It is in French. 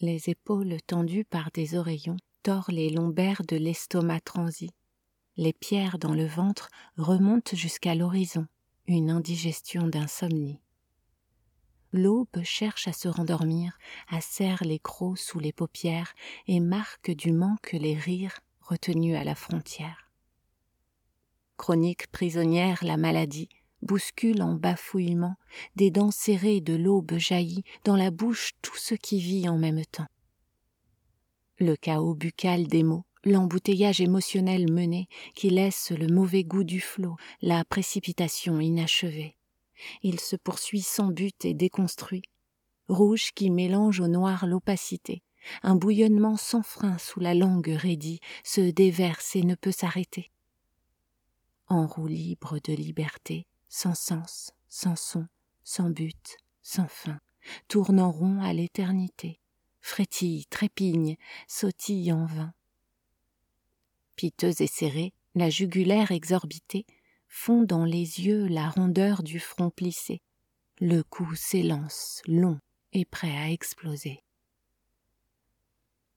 Les épaules tendues par des oreillons tord les lombaires de l'estomac transi. Les pierres dans le ventre remontent jusqu'à l'horizon, une indigestion d'insomnie. L'aube cherche à se rendormir, à serre les crocs sous les paupières et marque du manque les rires retenus à la frontière. Chronique prisonnière, la maladie bouscule en bafouillement, des dents serrées de l'aube jaillit dans la bouche tout ce qui vit en même temps. Le chaos buccal des mots, l'embouteillage émotionnel mené qui laisse le mauvais goût du flot, la précipitation inachevée. Il se poursuit sans but et déconstruit, rouge qui mélange au noir l'opacité, un bouillonnement sans frein sous la langue raidie se déverse et ne peut s'arrêter. En roue libre de liberté, sans sens, sans son, sans but, sans fin, tourne en rond à l'éternité, frétille, trépigne, sautille en vain. Piteuse et serrée, la jugulaire exorbitée fond dans les yeux la rondeur du front plissé. Le cou s'élance, long et prêt à exploser.